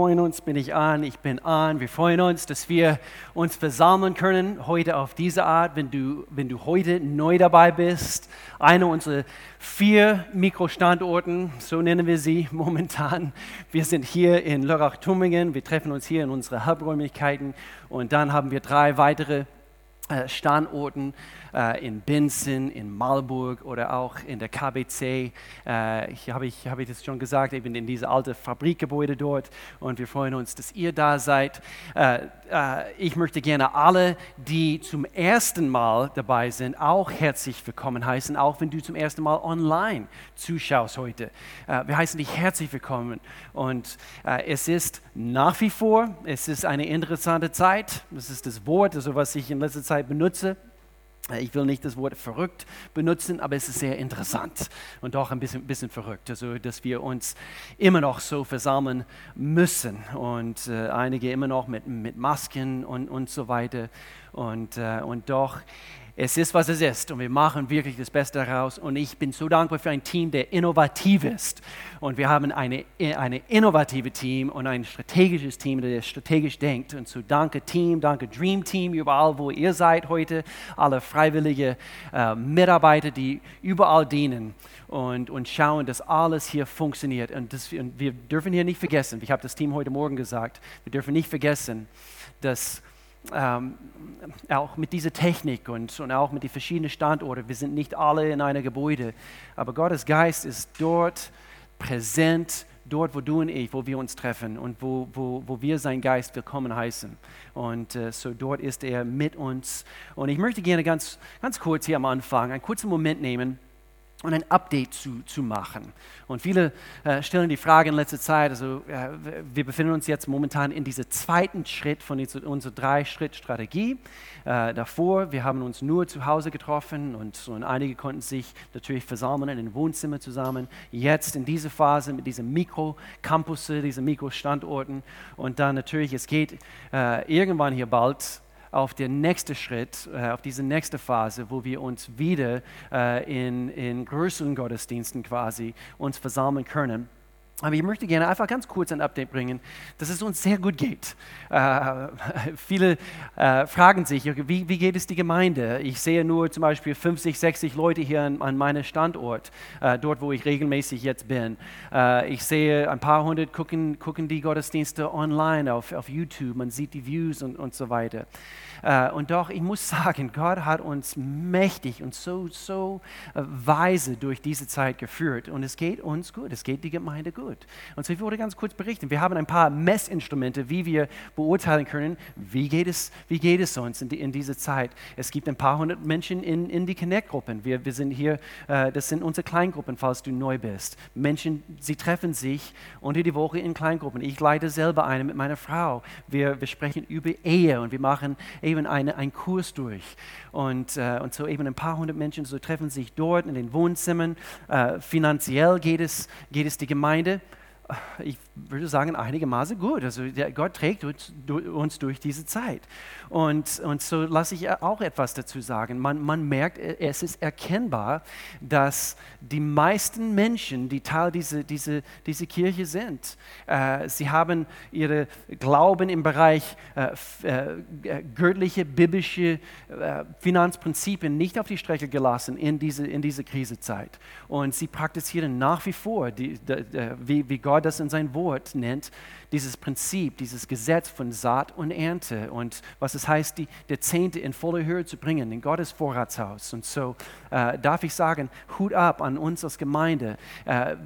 freuen uns, bin ich an, ich bin an. Wir freuen uns, dass wir uns versammeln können heute auf diese Art, wenn du, wenn du heute neu dabei bist. Einer unserer vier Mikrostandorten, so nennen wir sie momentan. Wir sind hier in Lörrach-Tummingen, wir treffen uns hier in unsere Haupträumlichkeiten und dann haben wir drei weitere Standorten äh, in Binzen, in Marburg oder auch in der KBC. Äh, ich habe ich, hab ich das schon gesagt, eben in diese alte Fabrikgebäude dort und wir freuen uns, dass ihr da seid. Äh, äh, ich möchte gerne alle, die zum ersten Mal dabei sind, auch herzlich willkommen heißen, auch wenn du zum ersten Mal online zuschaust heute. Äh, wir heißen dich herzlich willkommen und äh, es ist nach wie vor, es ist eine interessante Zeit, das ist das Wort, also was ich in letzter Zeit benutze, ich will nicht das Wort verrückt benutzen, aber es ist sehr interessant und auch ein bisschen, bisschen verrückt, also dass wir uns immer noch so versammeln müssen und äh, einige immer noch mit, mit Masken und, und so weiter. Und, äh, und doch es ist, was es ist und wir machen wirklich das Beste daraus. Und ich bin so dankbar für ein Team, der innovativ ist. Und wir haben eine, eine innovative Team und ein strategisches Team, der strategisch denkt. Und so danke Team, danke Dream Team, überall, wo ihr seid heute, alle freiwillige äh, Mitarbeiter, die überall dienen und, und schauen, dass alles hier funktioniert. Und, das, und wir dürfen hier nicht vergessen, ich habe das Team heute Morgen gesagt, wir dürfen nicht vergessen, dass ähm, auch mit dieser Technik und, und auch mit den verschiedenen Standorten, wir sind nicht alle in einem Gebäude, aber Gottes Geist ist dort präsent, dort, wo du und ich, wo wir uns treffen und wo, wo, wo wir seinen Geist willkommen heißen. Und äh, so dort ist er mit uns. Und ich möchte gerne ganz, ganz kurz hier am Anfang einen kurzen Moment nehmen, und ein Update zu, zu machen. Und viele äh, stellen die Frage in letzter Zeit, also äh, wir befinden uns jetzt momentan in diesem zweiten Schritt von dieser, unserer Drei-Schritt-Strategie. Äh, davor, wir haben uns nur zu Hause getroffen und, und einige konnten sich natürlich versammeln in den Wohnzimmer zusammen. Jetzt in dieser Phase mit diesen Mikro-Campus, diesen Mikro-Standorten und dann natürlich, es geht äh, irgendwann hier bald auf den nächsten Schritt, äh, auf diese nächste Phase, wo wir uns wieder äh, in, in größeren Gottesdiensten quasi uns versammeln können. Aber ich möchte gerne einfach ganz kurz ein Update bringen, dass es uns sehr gut geht. Äh, viele äh, fragen sich, wie, wie, geht es die Gemeinde? Ich sehe nur zum Beispiel 50, 60 Leute hier an, an meinem Standort, äh, dort wo ich regelmäßig jetzt bin. Äh, ich sehe ein paar hundert gucken, gucken die Gottesdienste online auf, auf YouTube, man sieht die Views und, und so weiter. Äh, und doch, ich muss sagen, Gott hat uns mächtig und so, so äh, weise durch diese Zeit geführt. Und es geht uns gut, es geht die Gemeinde gut. Und so, ich würde ganz kurz berichten. Wir haben ein paar Messinstrumente, wie wir beurteilen können, wie geht es, wie geht es uns in, die, in dieser Zeit. Es gibt ein paar hundert Menschen in, in die Connect-Gruppen. Wir, wir sind hier, äh, das sind unsere Kleingruppen, falls du neu bist. Menschen, sie treffen sich unter die Woche in Kleingruppen. Ich leite selber eine mit meiner Frau. Wir, wir sprechen über Ehe und wir machen eben eine, einen Kurs durch. Und, äh, und so eben ein paar hundert Menschen so treffen sich dort in den Wohnzimmern. Äh, finanziell geht es, geht es die Gemeinde ich würde sagen, einigermaßen gut. Also Gott trägt uns durch diese Zeit. Und, und so lasse ich auch etwas dazu sagen. Man, man merkt, es ist erkennbar, dass die meisten Menschen, die Teil dieser diese, diese Kirche sind, äh, sie haben ihre Glauben im Bereich äh, äh, göttliche, biblische äh, Finanzprinzipien nicht auf die Strecke gelassen in diese, in diese Krisezeit. Und sie praktizieren nach wie vor, die, die, wie, wie Gott das in sein Wort nennt, dieses Prinzip, dieses Gesetz von Saat und Ernte und was es heißt, die, der Zehnte in volle Höhe zu bringen in Gottes Vorratshaus. Und so äh, darf ich sagen, Hut ab an uns als Gemeinde. Äh,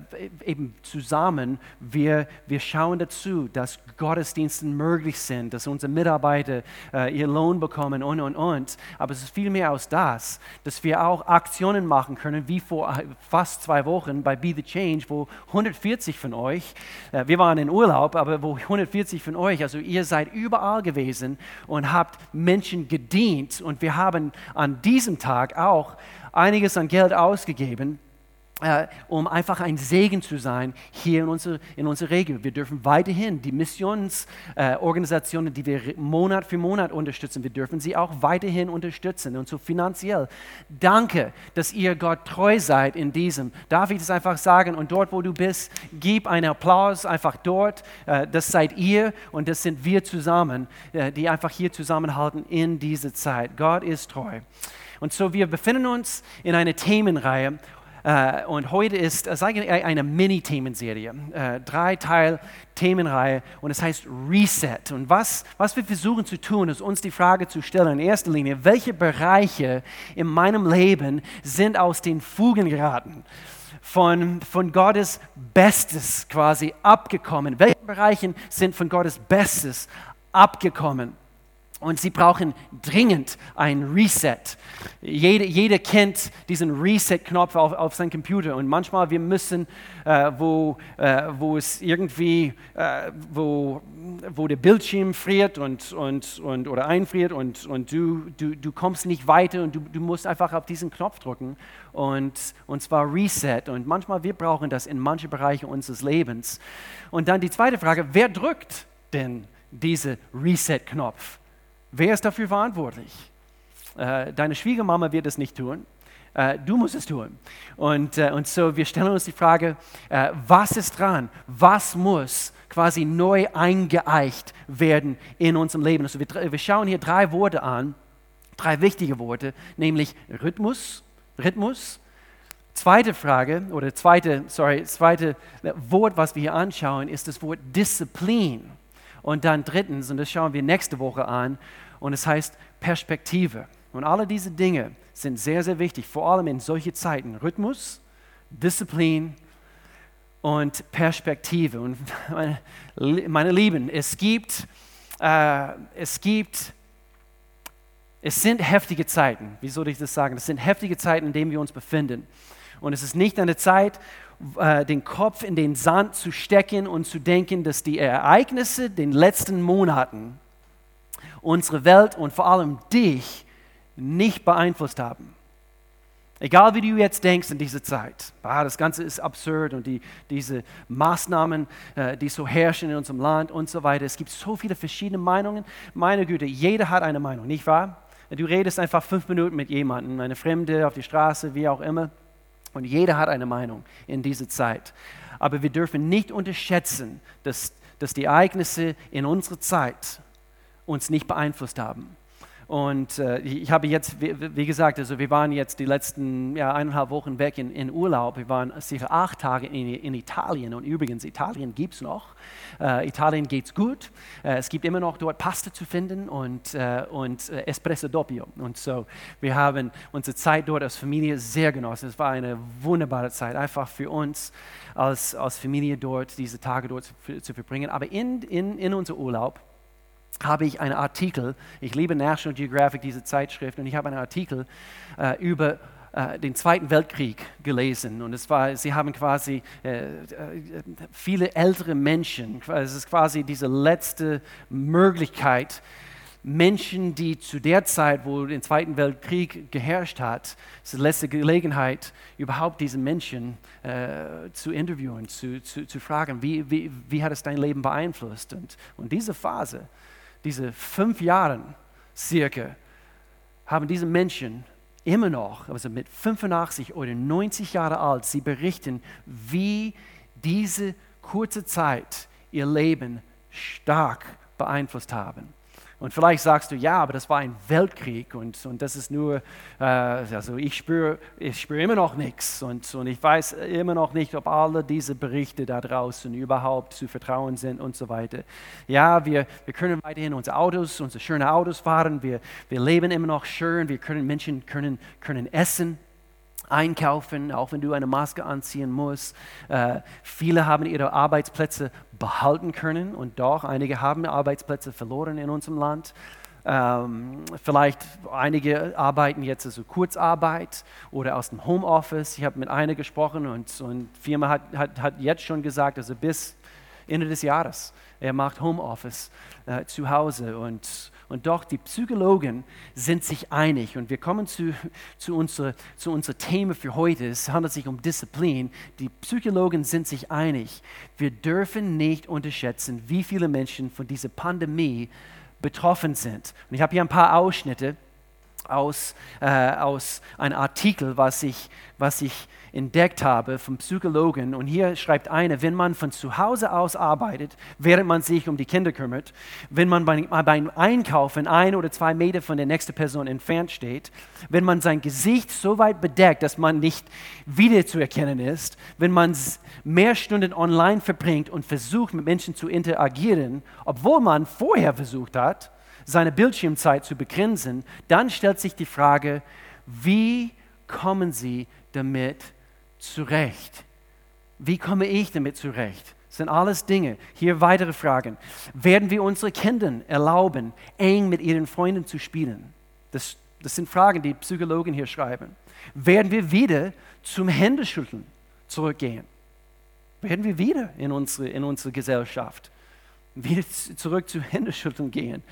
eben zusammen, wir, wir schauen dazu, dass Gottesdienste möglich sind, dass unsere Mitarbeiter äh, ihr Lohn bekommen und, und, und. Aber es ist viel mehr als das, dass wir auch Aktionen machen können, wie vor äh, fast zwei Wochen bei Be the Change, wo 140 von euch, äh, wir waren in Urlaub, aber wo 140 von euch, also ihr seid überall gewesen und habt Menschen gedient. Und wir haben an diesem Tag auch einiges an Geld ausgegeben äh, um einfach ein Segen zu sein hier in unserer in unsere Region. Wir dürfen weiterhin die Missionsorganisationen, äh, die wir Monat für Monat unterstützen, wir dürfen sie auch weiterhin unterstützen und so finanziell. Danke, dass ihr Gott treu seid in diesem. Darf ich das einfach sagen? Und dort, wo du bist, gib einen Applaus einfach dort. Äh, das seid ihr und das sind wir zusammen, äh, die einfach hier zusammenhalten in dieser Zeit. Gott ist treu. Und so, wir befinden uns in einer Themenreihe äh, und heute ist es eigentlich eine Mini-Themenserie, äh, drei Teil Themenreihe und es heißt Reset. Und was, was wir versuchen zu tun, ist uns die Frage zu stellen, in erster Linie, welche Bereiche in meinem Leben sind aus den Fugen geraten? Von, von Gottes Bestes quasi abgekommen? Welche Bereiche sind von Gottes Bestes abgekommen? Und sie brauchen dringend ein Reset. Jeder, jeder kennt diesen Reset-Knopf auf, auf seinem Computer. Und manchmal wir müssen, äh, wo, äh, wo es irgendwie, äh, wo, wo der Bildschirm friert und, und, und, oder einfriert und, und du, du, du kommst nicht weiter und du, du musst einfach auf diesen Knopf drücken. Und, und zwar Reset. Und manchmal wir brauchen das in manchen Bereichen unseres Lebens. Und dann die zweite Frage, wer drückt denn diesen Reset-Knopf? Wer ist dafür verantwortlich? Äh, deine Schwiegermama wird es nicht tun. Äh, du musst es tun. Und, äh, und so, wir stellen uns die Frage, was ist dran? Was muss quasi neu eingeeicht werden in unserem Leben? Also wir, wir schauen hier drei Worte an, drei wichtige Worte, nämlich Rhythmus, Rhythmus, Zweite Frage oder zweite, sorry, zweite Wort, was wir hier anschauen, ist das Wort Disziplin. Und dann drittens, und das schauen wir nächste Woche an, und es heißt Perspektive. Und alle diese Dinge sind sehr, sehr wichtig, vor allem in solchen Zeiten. Rhythmus, Disziplin und Perspektive. Und meine, meine Lieben, es gibt, äh, es gibt, es sind heftige Zeiten. Wie soll ich das sagen? Es sind heftige Zeiten, in denen wir uns befinden. Und es ist nicht eine Zeit, äh, den Kopf in den Sand zu stecken und zu denken, dass die Ereignisse den letzten Monaten unsere Welt und vor allem dich nicht beeinflusst haben. Egal wie du jetzt denkst in dieser Zeit, ah, das Ganze ist absurd und die, diese Maßnahmen, äh, die so herrschen in unserem Land und so weiter. Es gibt so viele verschiedene Meinungen. Meine Güte, jeder hat eine Meinung, nicht wahr? Du redest einfach fünf Minuten mit jemandem, eine Fremde auf die Straße, wie auch immer. Und jeder hat eine Meinung in dieser Zeit. Aber wir dürfen nicht unterschätzen, dass, dass die Ereignisse in unserer Zeit uns nicht beeinflusst haben. Und äh, ich habe jetzt, wie, wie, gesagt, also wir waren jetzt die letzten ja, eineinhalb Wochen weg in, in Urlaub. Wir waren sicher acht Tage in, in Italien. Und übrigens, Italien gibt es noch. Äh, Italien es gut. Äh, es gibt immer noch dort Pasta zu finden und, äh, und äh, Espresso Doppio. Und so, wir haben unsere Zeit dort als Familie sehr genossen. Es war eine wunderbare Zeit, einfach für uns als, als Familie dort, diese Tage dort zu, zu verbringen. Aber in, in, in unserem Urlaub, habe ich einen Artikel, ich liebe National Geographic, diese Zeitschrift, und ich habe einen Artikel äh, über äh, den Zweiten Weltkrieg gelesen. Und es war, sie haben quasi äh, äh viele ältere Menschen, es ist quasi diese letzte Möglichkeit, Menschen, die zu der Zeit, wo der Zweite Weltkrieg geherrscht hat, ist die letzte Gelegenheit, überhaupt diese Menschen äh, zu interviewen, zu, zu, zu fragen, wie, wie, wie hat es dein Leben beeinflusst? Und, und diese Phase, diese fünf Jahre circa, haben diese Menschen immer noch, also mit 85 oder 90 Jahre alt, sie berichten, wie diese kurze Zeit ihr Leben stark beeinflusst haben. Und vielleicht sagst du, ja, aber das war ein Weltkrieg und, und das ist nur, äh, also ich spüre ich spür immer noch nichts und, und ich weiß immer noch nicht, ob alle diese Berichte da draußen überhaupt zu vertrauen sind und so weiter. Ja, wir, wir können weiterhin unsere Autos, unsere schönen Autos fahren, wir, wir leben immer noch schön, wir können, Menschen können, können essen einkaufen, auch wenn du eine Maske anziehen musst. Äh, viele haben ihre Arbeitsplätze behalten können und doch einige haben Arbeitsplätze verloren in unserem Land. Ähm, vielleicht einige arbeiten jetzt also Kurzarbeit oder aus dem Homeoffice. Ich habe mit einer gesprochen und, die Firma hat, hat, hat jetzt schon gesagt, also bis Ende des Jahres, er macht Homeoffice äh, zu Hause und Und doch, die Psychologen sind sich einig. Und wir kommen zu, zu, unserer, zu unserem Thema für heute. Es handelt sich um Disziplin. Die Psychologen sind sich einig. Wir dürfen nicht unterschätzen, wie viele Menschen von dieser Pandemie betroffen sind. Und ich habe hier ein paar Ausschnitte aus, äh, aus einem Artikel, was ich, was ich entdeckt habe vom Psychologen. Und hier schreibt einer, wenn man von zu Hause aus arbeitet, während man sich um die Kinder kümmert, wenn man bei, beim Einkaufen ein oder zwei Meter von der nächsten Person entfernt steht, wenn man sein Gesicht so weit bedeckt, dass man nicht wiederzuerkennen ist, wenn man mehr Stunden online verbringt und versucht, mit Menschen zu interagieren, obwohl man vorher versucht hat, seine Bildschirmzeit zu begrenzen, dann stellt sich die Frage, wie kommen Sie damit zurecht? Wie komme ich damit zurecht? Das sind alles Dinge. Hier weitere Fragen. Werden wir unsere Kindern erlauben, eng mit ihren Freunden zu spielen? Das, das sind Fragen, die Psychologen hier schreiben. Werden wir wieder zum Händeschütteln zurückgehen? Werden wir wieder in unsere, in unsere Gesellschaft wieder zurück zu Händeschütteln gehen?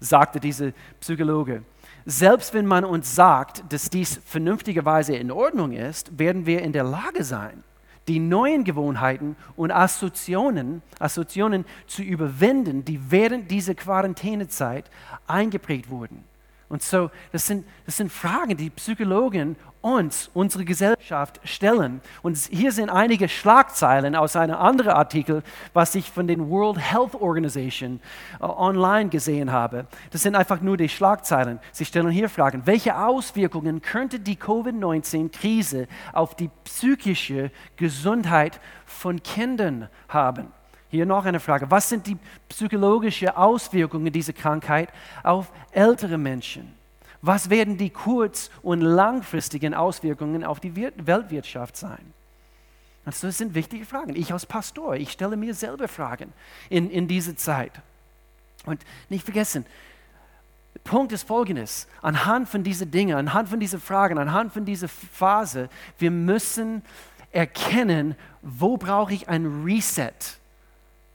sagte dieser Psychologe. Selbst wenn man uns sagt, dass dies vernünftigerweise in Ordnung ist, werden wir in der Lage sein, die neuen Gewohnheiten und Assoziationen, Assoziationen zu überwinden, die während dieser Quarantänezeit eingeprägt wurden. Und so, das sind, das sind Fragen, die Psychologen uns, unsere Gesellschaft stellen. Und hier sind einige Schlagzeilen aus einem anderen Artikel, was ich von den World Health Organization äh, online gesehen habe. Das sind einfach nur die Schlagzeilen. Sie stellen hier Fragen. Welche Auswirkungen könnte die Covid-19-Krise auf die psychische Gesundheit von Kindern haben? Hier noch eine Frage. Was sind die psychologischen Auswirkungen dieser Krankheit auf ältere Menschen? Was werden die kurz- und langfristigen Auswirkungen auf die Weltwirtschaft sein? Also das sind wichtige Fragen. Ich als Pastor, ich stelle mir selber Fragen in, in dieser Zeit. Und nicht vergessen, Punkt ist folgendes, anhand von diesen Dingen, anhand von diesen Fragen, anhand von dieser Phase, wir müssen erkennen, wo brauche ich ein Reset?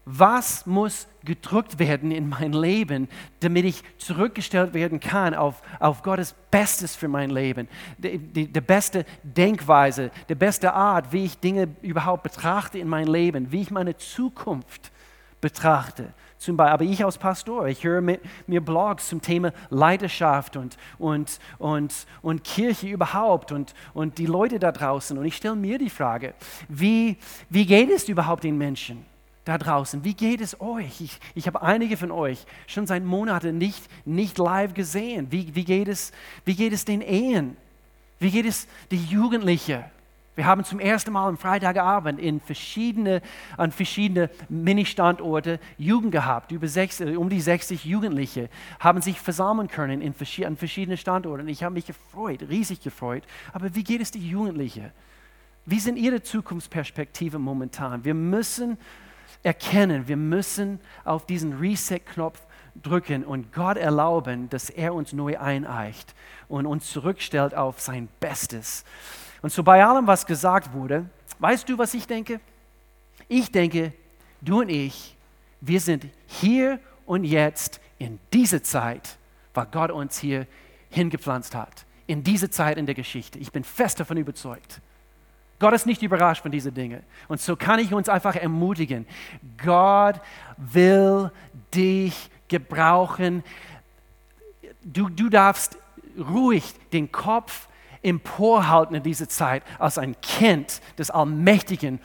Was muss gedrückt werden in mein Leben, damit ich zurückgestellt werden kann auf, auf Gottes Bestes für mein Leben? Die, die, die beste Denkweise, die beste Art, wie ich Dinge überhaupt betrachte in mein Leben, wie ich meine Zukunft betrachte. Zum Beispiel, aber ich als Pastor, ich höre mit, mir Blogs zum Thema Leidenschaft und, und, und, und Kirche überhaupt und, und die Leute da draußen. Und ich stelle mir die Frage, wie, wie geht es überhaupt den Menschen? Da draußen. Wie geht es euch? Ich, ich habe einige von euch schon seit Monaten nicht, nicht live gesehen. Wie, wie, geht es, wie geht es den Ehen? Wie geht es den Jugendlichen? Wir haben zum ersten Mal am Freitagabend in verschiedene, an verschiedene Mini-Standorte Jugend gehabt. Über sechs, äh, um die 60 Jugendliche haben sich versammeln können in, an verschiedenen Standorten. Ich habe mich gefreut, riesig gefreut. Aber wie geht es den Jugendlichen? Wie sind ihre Zukunftsperspektiven momentan? Wir müssen erkennen, wir müssen auf diesen Reset-Knopf drücken und Gott erlauben, dass er uns neu eineicht und uns zurückstellt auf sein Bestes. Und so bei allem, was gesagt wurde, weißt du, was ich denke? Ich denke, du und ich, wir sind hier und jetzt in dieser Zeit, weil Gott uns hier hingepflanzt hat. In diese Zeit in der Geschichte. Ich bin fest davon überzeugt. Gott ist nicht überrascht von diesen Dingen. Und so kann ich uns einfach ermutigen. Gott will dich gebrauchen. Du, du darfst ruhig den Kopf emporhalten in dieser Zeit als ein Kind des allmächtigen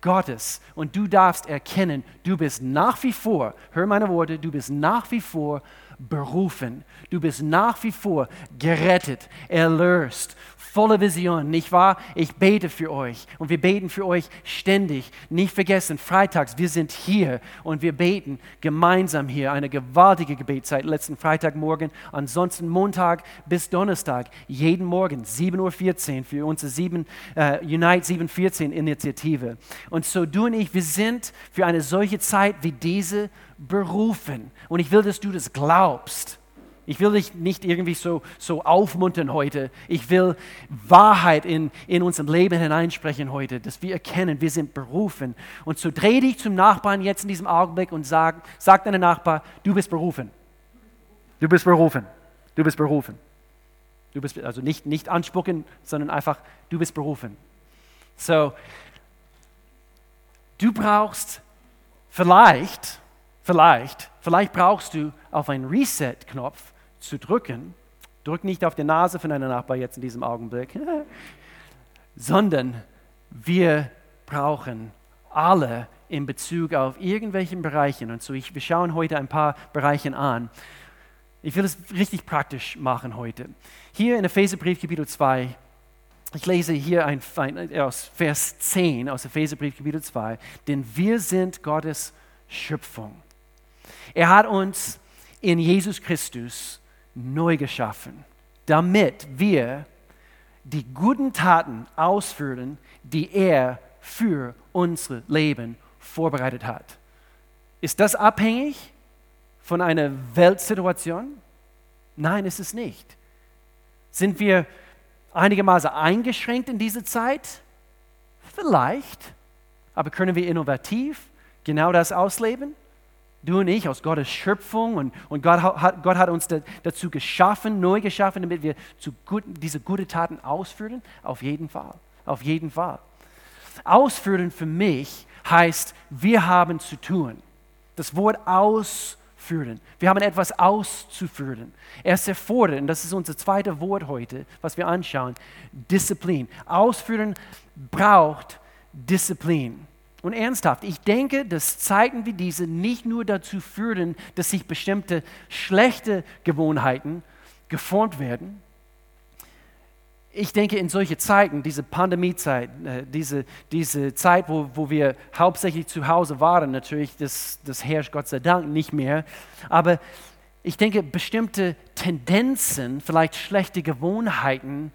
Gottes. Und du darfst erkennen, du bist nach wie vor, hör meine Worte, du bist nach wie vor berufen. Du bist nach wie vor gerettet, erlöst, volle Vision, nicht wahr? Ich bete für euch und wir beten für euch ständig. Nicht vergessen, freitags, wir sind hier und wir beten gemeinsam hier. Eine gewaltige Gebetszeit letzten Freitagmorgen, ansonsten Montag bis Donnerstag, jeden Morgen 7.14 Uhr für unsere 7, äh, Unite 714 Initiative. Und so du und ich, wir sind für eine solche Zeit wie diese berufen. Und ich will, dass du das glaubst. Ich will dich nicht irgendwie so, so aufmuntern heute. Ich will Wahrheit in, in unserem Leben hineinsprechen heute, dass wir erkennen, wir sind berufen. Und so dreh dich zum Nachbarn jetzt in diesem Augenblick und sag, sag deinem Nachbar, du bist berufen. Du bist berufen. Du bist berufen. Du bist also nicht, nicht anspucken, sondern einfach, du bist berufen. So, du brauchst vielleicht, vielleicht, vielleicht brauchst du auf einen Reset-Knopf zu drücken. Drück nicht auf die Nase von deinem Nachbar jetzt in diesem Augenblick, sondern wir brauchen alle in Bezug auf irgendwelchen Bereichen. Und so, ich, wir schauen heute ein paar Bereiche an. Ich will es richtig praktisch machen heute. Hier in Epheserbrief Kapitel 2, ich lese hier ein, ein, aus Vers 10 aus Epheserbrief Kapitel 2, denn wir sind Gottes Schöpfung. Er hat uns in Jesus Christus neu geschaffen, damit wir die guten Taten ausführen, die er für unser Leben vorbereitet hat. Ist das abhängig von einer Weltsituation? Nein, ist es nicht. Sind wir einigermaßen eingeschränkt in dieser Zeit? Vielleicht. Aber können wir innovativ genau das ausleben? Du und ich aus Gottes Schöpfung und, und Gott, hat, Gott hat uns da, dazu geschaffen, neu geschaffen, damit wir zu gut, diese guten Taten ausführen? Auf jeden Fall. Auf jeden Fall. Ausführen für mich heißt, wir haben zu tun. Das Wort ausführen. Wir haben etwas auszuführen. Es erfordert, und das ist unser zweites Wort heute, was wir anschauen, Disziplin. Ausführen braucht Disziplin. Und ernsthaft, ich denke, dass Zeiten wie diese nicht nur dazu führen, dass sich bestimmte schlechte Gewohnheiten geformt werden. Ich denke, in solche Zeiten, diese Pandemiezeit, äh, diese, diese Zeit, wo, wo wir hauptsächlich zu Hause waren, natürlich, das, das herrscht Gott sei Dank nicht mehr, aber ich denke, bestimmte Tendenzen, vielleicht schlechte Gewohnheiten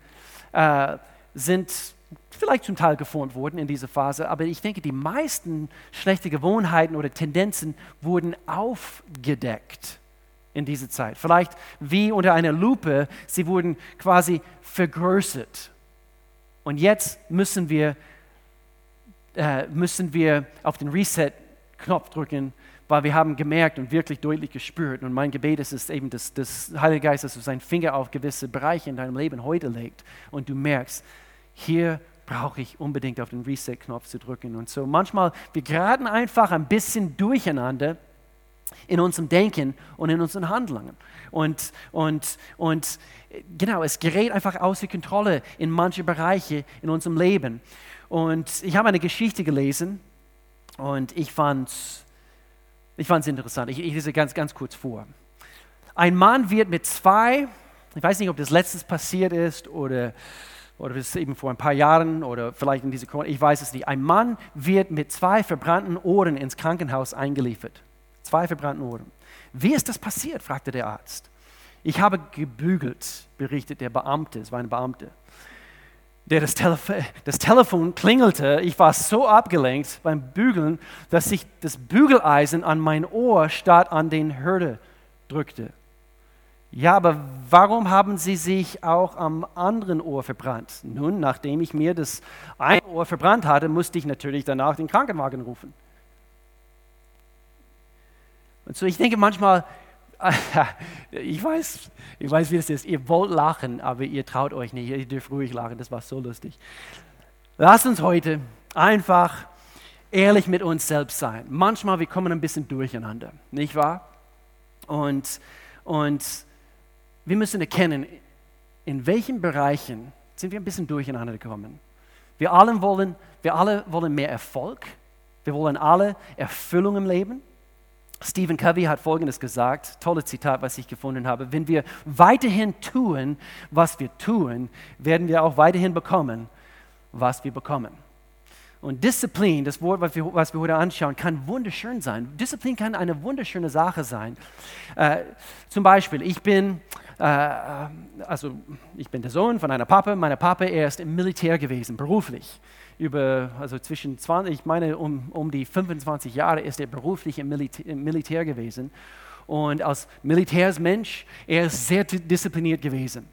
äh, sind vielleicht zum Teil geformt wurden in dieser Phase, aber ich denke, die meisten schlechte Gewohnheiten oder Tendenzen wurden aufgedeckt in dieser Zeit. Vielleicht wie unter einer Lupe, sie wurden quasi vergrößert. Und jetzt müssen wir, äh, müssen wir auf den Reset-Knopf drücken, weil wir haben gemerkt und wirklich deutlich gespürt. Und mein Gebet ist es eben, dass das Heilige Geist, dass du seinen Finger auf gewisse Bereiche in deinem Leben heute legt und du merkst, hier brauche ich unbedingt auf den Reset-Knopf zu drücken. Und so manchmal, wir geraten einfach ein bisschen durcheinander in unserem Denken und in unseren Handlungen. Und, und, und genau, es gerät einfach außer Kontrolle in manche Bereiche in unserem Leben. Und ich habe eine Geschichte gelesen und ich fand es ich interessant. Ich, ich lese ganz, ganz kurz vor. Ein Mann wird mit zwei, ich weiß nicht, ob das letztes passiert ist oder oder bis eben vor ein paar Jahren oder vielleicht in diese Corona, ich weiß es nicht. Ein Mann wird mit zwei verbrannten Ohren ins Krankenhaus eingeliefert. Zwei verbrannten Ohren. Wie ist das passiert? fragte der Arzt. Ich habe gebügelt, berichtet der Beamte, es war ein Beamter. Der das, Telef das Telefon klingelte, ich war so abgelenkt beim Bügeln, dass sich das Bügeleisen an mein Ohr statt an den Hürde drückte. Ja, aber warum haben Sie sich auch am anderen Ohr verbrannt? Nun, nachdem ich mir das eine Ohr verbrannt hatte, musste ich natürlich danach den Krankenwagen rufen. Und so, ich denke manchmal, ich weiß, ich weiß, wie das ist. Ihr wollt lachen, aber ihr traut euch nicht. Ihr dürft ruhig lachen, das war so lustig. Lasst uns heute einfach ehrlich mit uns selbst sein. Manchmal, wir kommen ein bisschen durcheinander, nicht wahr? Und, und wir müssen erkennen, in welchen Bereichen sind wir ein bisschen durcheinander gekommen. Wir alle wollen, wir alle wollen mehr Erfolg. Wir wollen alle Erfüllung im Leben. Stephen Covey hat Folgendes gesagt, tolles Zitat, was ich gefunden habe. Wenn wir weiterhin tun, was wir tun, werden wir auch weiterhin bekommen, was wir bekommen. Und Disziplin, das Wort, was wir, was wir heute anschauen, kann wunderschön sein. Disziplin kann eine wunderschöne Sache sein. Äh, zum Beispiel, ich bin, äh, also ich bin der Sohn von einer Papa. Meine Papa, er ist im Militär gewesen, beruflich. Über, also zwischen 20, ich meine, um, um die 25 Jahre ist er beruflich im Militär, im Militär gewesen. Und als Militärsmensch, er ist sehr diszipliniert gewesen.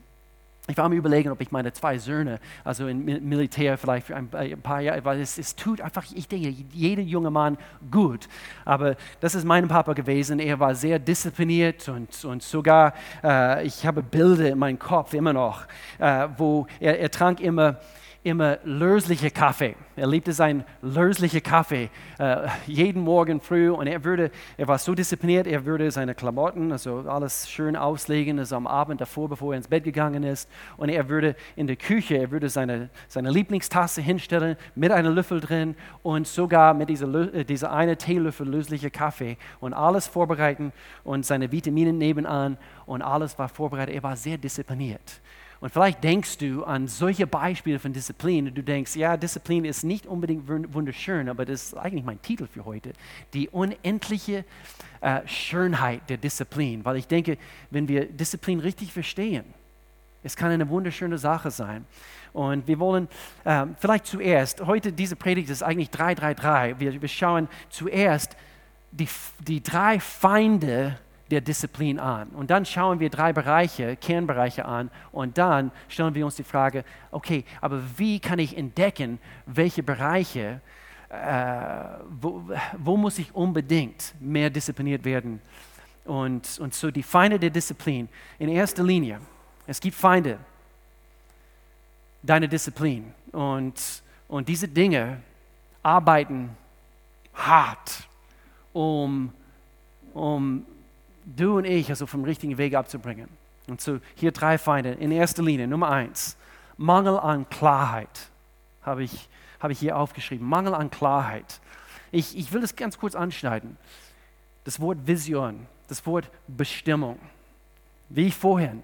Ich war mir überlegen, ob ich meine zwei Söhne, also im Militär vielleicht für ein paar Jahre, weil es, es tut einfach, ich denke, jeder junge Mann gut. Aber das ist mein Papa gewesen. Er war sehr diszipliniert und, und sogar, äh, ich habe Bilder in meinem Kopf immer noch, äh, wo er, er trank immer immer lösliche Kaffee. Er liebte seinen löslichen Kaffee äh, jeden Morgen früh und er würde, er war so diszipliniert, er würde seine Klamotten, also alles schön auslegen, also am Abend davor, bevor er ins Bett gegangen ist und er würde in der Küche, er würde seine, seine Lieblingstasse hinstellen mit einem Löffel drin und sogar mit dieser, äh, dieser eine Teelöffel löslicher Kaffee und alles vorbereiten und seine Vitamine nebenan und alles war vorbereitet. Er war sehr diszipliniert. Und vielleicht denkst du an solche Beispiele von Disziplin und du denkst, ja, Disziplin ist nicht unbedingt wunderschön, aber das ist eigentlich mein Titel für heute. Die unendliche äh, Schönheit der Disziplin. Weil ich denke, wenn wir Disziplin richtig verstehen, es kann eine wunderschöne Sache sein. Und wir wollen ähm, vielleicht zuerst, heute diese Predigt ist eigentlich 333. Wir, wir schauen zuerst die, die drei Feinde der Disziplin an. Und dann schauen wir drei Bereiche, Kernbereiche an und dann stellen wir uns die Frage, okay, aber wie kann ich entdecken, welche Bereiche, äh, wo, wo, muss ich unbedingt mehr diszipliniert werden? Und, und so die Feinde der Disziplin. In erster Linie, es gibt Feinde deiner Disziplin und, und diese Dinge arbeiten hart, um, um du und ich also vom richtigen Weg abzubringen. Und so hier drei Feinde. In erster Linie, Nummer eins, Mangel an Klarheit habe ich, habe ich hier aufgeschrieben. Mangel an Klarheit. Ich, ich will das ganz kurz anschneiden. Das Wort Vision, das Wort Bestimmung. Wie ich vorhin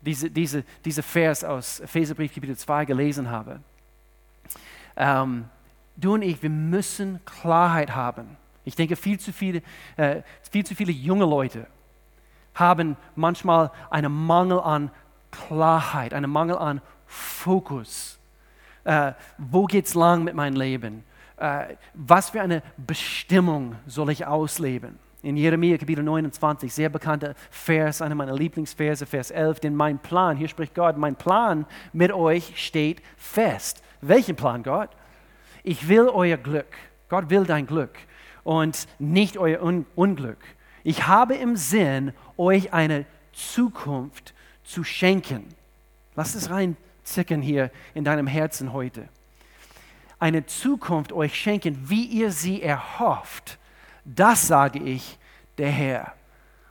diese, diese, diese Vers aus Epheserbrief Kapitel 2 gelesen habe. Ähm, du und ich, wir müssen Klarheit haben ich denke, viel zu viele, äh, viel zu viele junge Leute haben manchmal einen Mangel an Klarheit, einen Mangel an Fokus. Äh, wo es lang mit meinem Leben? Äh, was für eine Bestimmung soll ich ausleben? In Jeremia Kapitel 29, sehr bekannter Vers, einer meiner Lieblingsverse, Vers 11, denn mein Plan, hier spricht Gott, mein Plan mit euch steht fest. Welchen Plan, Gott? Ich will euer Glück. Gott will dein Glück und nicht euer Un Unglück. Ich habe im Sinn, euch eine Zukunft zu schenken. Lass es reinzicken hier in deinem Herzen heute. Eine Zukunft euch schenken, wie ihr sie erhofft. Das sage ich, der Herr.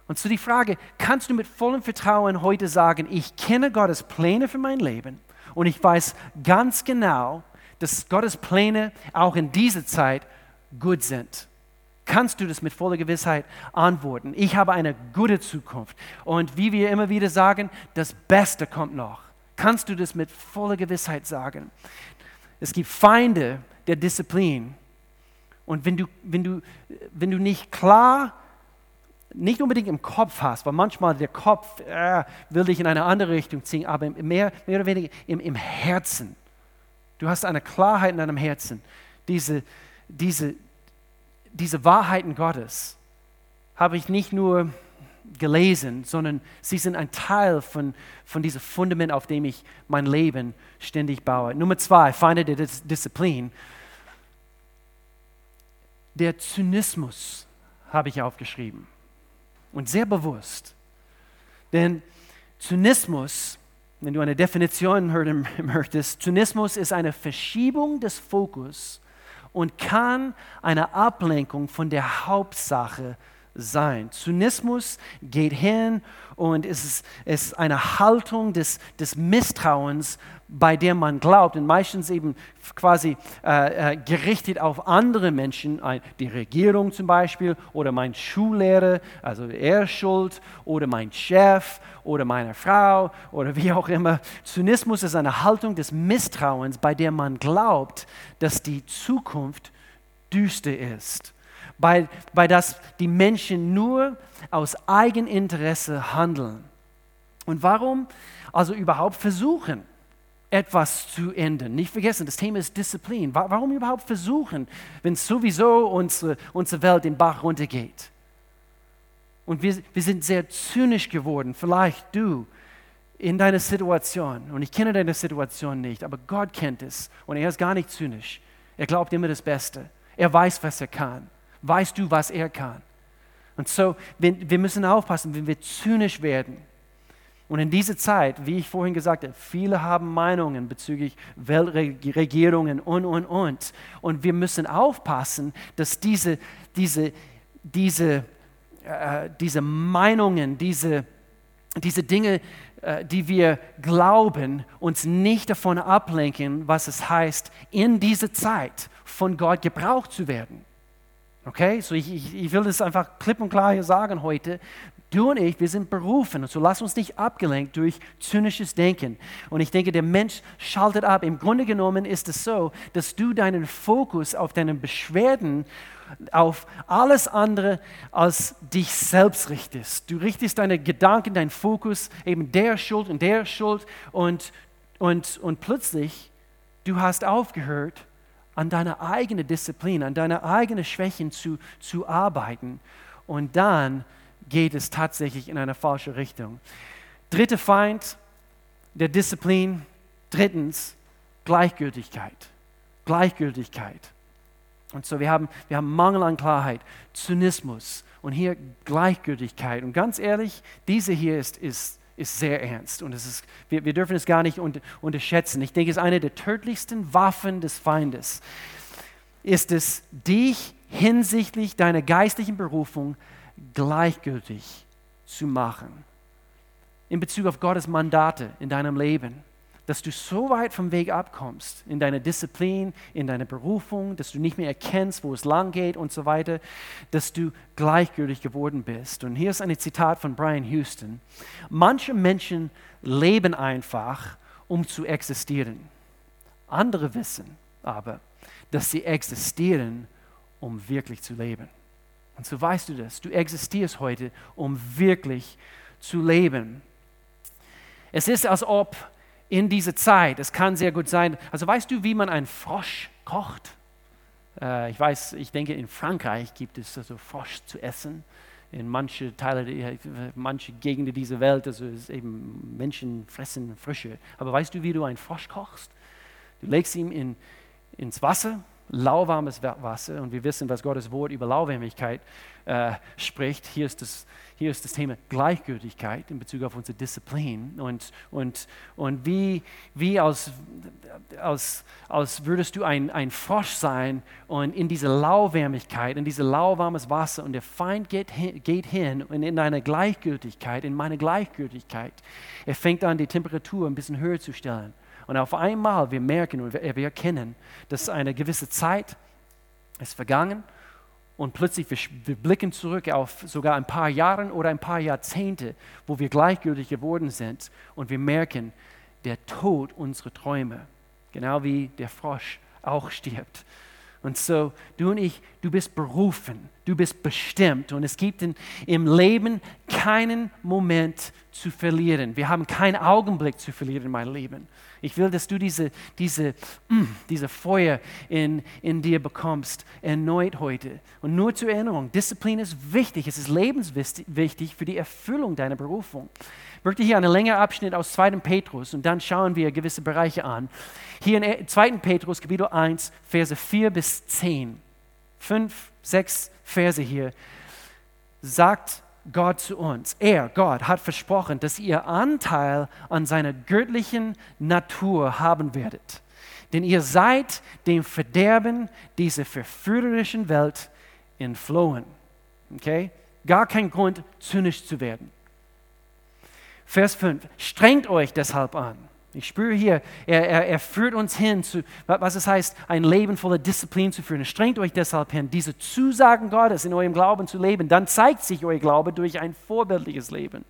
Und zu die Frage, kannst du mit vollem Vertrauen heute sagen, ich kenne Gottes Pläne für mein Leben und ich weiß ganz genau, dass Gottes Pläne auch in dieser Zeit gut sind kannst du das mit voller Gewissheit antworten. Ich habe eine gute Zukunft. Und wie wir immer wieder sagen, das Beste kommt noch. Kannst du das mit voller Gewissheit sagen? Es gibt Feinde der Disziplin. Und wenn du, wenn du, wenn du nicht klar, nicht unbedingt im Kopf hast, weil manchmal der Kopf äh, will dich in eine andere Richtung ziehen, aber mehr, mehr oder weniger im, im Herzen. Du hast eine Klarheit in deinem Herzen. Diese, diese, diese Wahrheiten Gottes habe ich nicht nur gelesen, sondern sie sind ein Teil von, von diesem Fundament, auf dem ich mein Leben ständig baue. Nummer zwei, Feinde der Dis Disziplin. Der Zynismus habe ich aufgeschrieben. Und sehr bewusst. Denn Zynismus, wenn du eine Definition hören möchtest, Zynismus ist eine Verschiebung des Fokus und kann eine Ablenkung von der Hauptsache sein. Zynismus geht hin und es ist, ist eine Haltung des, des Misstrauens, bei der man glaubt und meistens eben quasi äh, äh, gerichtet auf andere Menschen, die Regierung zum Beispiel oder mein Schullehrer, also er schuld oder mein Chef oder meine Frau oder wie auch immer. Zynismus ist eine Haltung des Misstrauens, bei der man glaubt, dass die Zukunft düster ist bei, bei das die Menschen nur aus Eigeninteresse handeln. Und warum also überhaupt versuchen, etwas zu ändern? Nicht vergessen, das Thema ist Disziplin. Warum überhaupt versuchen, wenn sowieso unsere, unsere Welt den Bach runtergeht? Und wir, wir sind sehr zynisch geworden, vielleicht du, in deiner Situation, und ich kenne deine Situation nicht, aber Gott kennt es und er ist gar nicht zynisch. Er glaubt immer das Beste. Er weiß, was er kann. Weißt du, was er kann? Und so, wir müssen aufpassen, wenn wir zynisch werden. Und in dieser Zeit, wie ich vorhin gesagt habe, viele haben Meinungen bezüglich Weltregierungen und, und, und. Und wir müssen aufpassen, dass diese, diese, diese, äh, diese Meinungen, diese, diese Dinge, äh, die wir glauben, uns nicht davon ablenken, was es heißt, in dieser Zeit von Gott gebraucht zu werden. Okay, so ich, ich, ich will das einfach klipp und klar hier sagen heute. Du und ich, wir sind berufen. Und so lass uns nicht abgelenkt durch zynisches Denken. Und ich denke, der Mensch schaltet ab. Im Grunde genommen ist es so, dass du deinen Fokus auf deinen Beschwerden, auf alles andere als dich selbst richtest. Du richtest deine Gedanken, deinen Fokus eben der Schuld und der Schuld. Und, und, und plötzlich, du hast aufgehört, an deiner eigenen Disziplin, an deiner eigenen Schwächen zu, zu arbeiten. Und dann geht es tatsächlich in eine falsche Richtung. Dritter Feind der Disziplin. Drittens, Gleichgültigkeit. Gleichgültigkeit. Und so, wir haben, wir haben Mangel an Klarheit, Zynismus und hier Gleichgültigkeit. Und ganz ehrlich, diese hier ist, ist ist sehr ernst und es ist, wir, wir dürfen es gar nicht unter, unterschätzen. Ich denke, es ist eine der tödlichsten Waffen des Feindes, ist es, dich hinsichtlich deiner geistlichen Berufung gleichgültig zu machen in Bezug auf Gottes Mandate in deinem Leben dass du so weit vom Weg abkommst in deiner Disziplin, in deiner Berufung, dass du nicht mehr erkennst, wo es lang geht und so weiter, dass du gleichgültig geworden bist. Und hier ist ein Zitat von Brian Houston. Manche Menschen leben einfach, um zu existieren. Andere wissen aber, dass sie existieren, um wirklich zu leben. Und so weißt du das. Du existierst heute, um wirklich zu leben. Es ist, als ob in dieser Zeit. Es kann sehr gut sein. Also weißt du, wie man einen Frosch kocht? Äh, ich weiß, ich denke, in Frankreich gibt es also Frosch zu essen. In manche Teile, manche Gegenden dieser Welt, also eben Menschen fressen Frösche. Aber weißt du, wie du einen Frosch kochst? Du legst ihn in, ins Wasser, lauwarmes Wasser, und wir wissen, was Gottes Wort über Lauwarmigkeit äh, spricht. Hier ist das hier ist das Thema Gleichgültigkeit in Bezug auf unsere Disziplin und, und, und wie, wie als, als, als würdest du ein, ein Frosch sein und in diese Lauwärmigkeit, in dieses lauwarmes Wasser und der Feind geht hin, geht hin und in deine Gleichgültigkeit, in meine Gleichgültigkeit, er fängt an, die Temperatur ein bisschen höher zu stellen. Und auf einmal, wir merken und wir, erkennen, dass eine gewisse Zeit ist vergangen und plötzlich wir, wir blicken zurück auf sogar ein paar Jahre oder ein paar Jahrzehnte, wo wir gleichgültig geworden sind und wir merken, der Tod unserer Träume, genau wie der Frosch auch stirbt. Und so, du und ich, du bist berufen, du bist bestimmt und es gibt in, im Leben keinen Moment zu verlieren. Wir haben keinen Augenblick zu verlieren, mein Leben. Ich will, dass du diese, diese, mm, diese Feuer in, in dir bekommst, erneut heute. Und nur zur Erinnerung, Disziplin ist wichtig, es ist lebenswichtig für die Erfüllung deiner Berufung. Möchte hier einen längeren Abschnitt aus 2. Petrus und dann schauen wir gewisse Bereiche an. Hier in 2. Petrus, Kapitel 1, Verse 4 bis 10. Fünf, sechs Verse hier sagt Gott zu uns. Er, Gott, hat versprochen, dass ihr Anteil an seiner göttlichen Natur haben werdet. Denn ihr seid dem Verderben dieser verführerischen Welt entflohen. Okay? Gar kein Grund, zynisch zu werden. Vers 5. Strengt euch deshalb an ich spüre hier, er, er, er, führt uns hin zu, was es heißt, ein Leben voller Disziplin zu führen. Strengt euch deshalb hin, diese Zusagen Gottes in eurem Glauben zu leben. Dann zeigt sich euer Glaube durch ein vorbildliches Leben.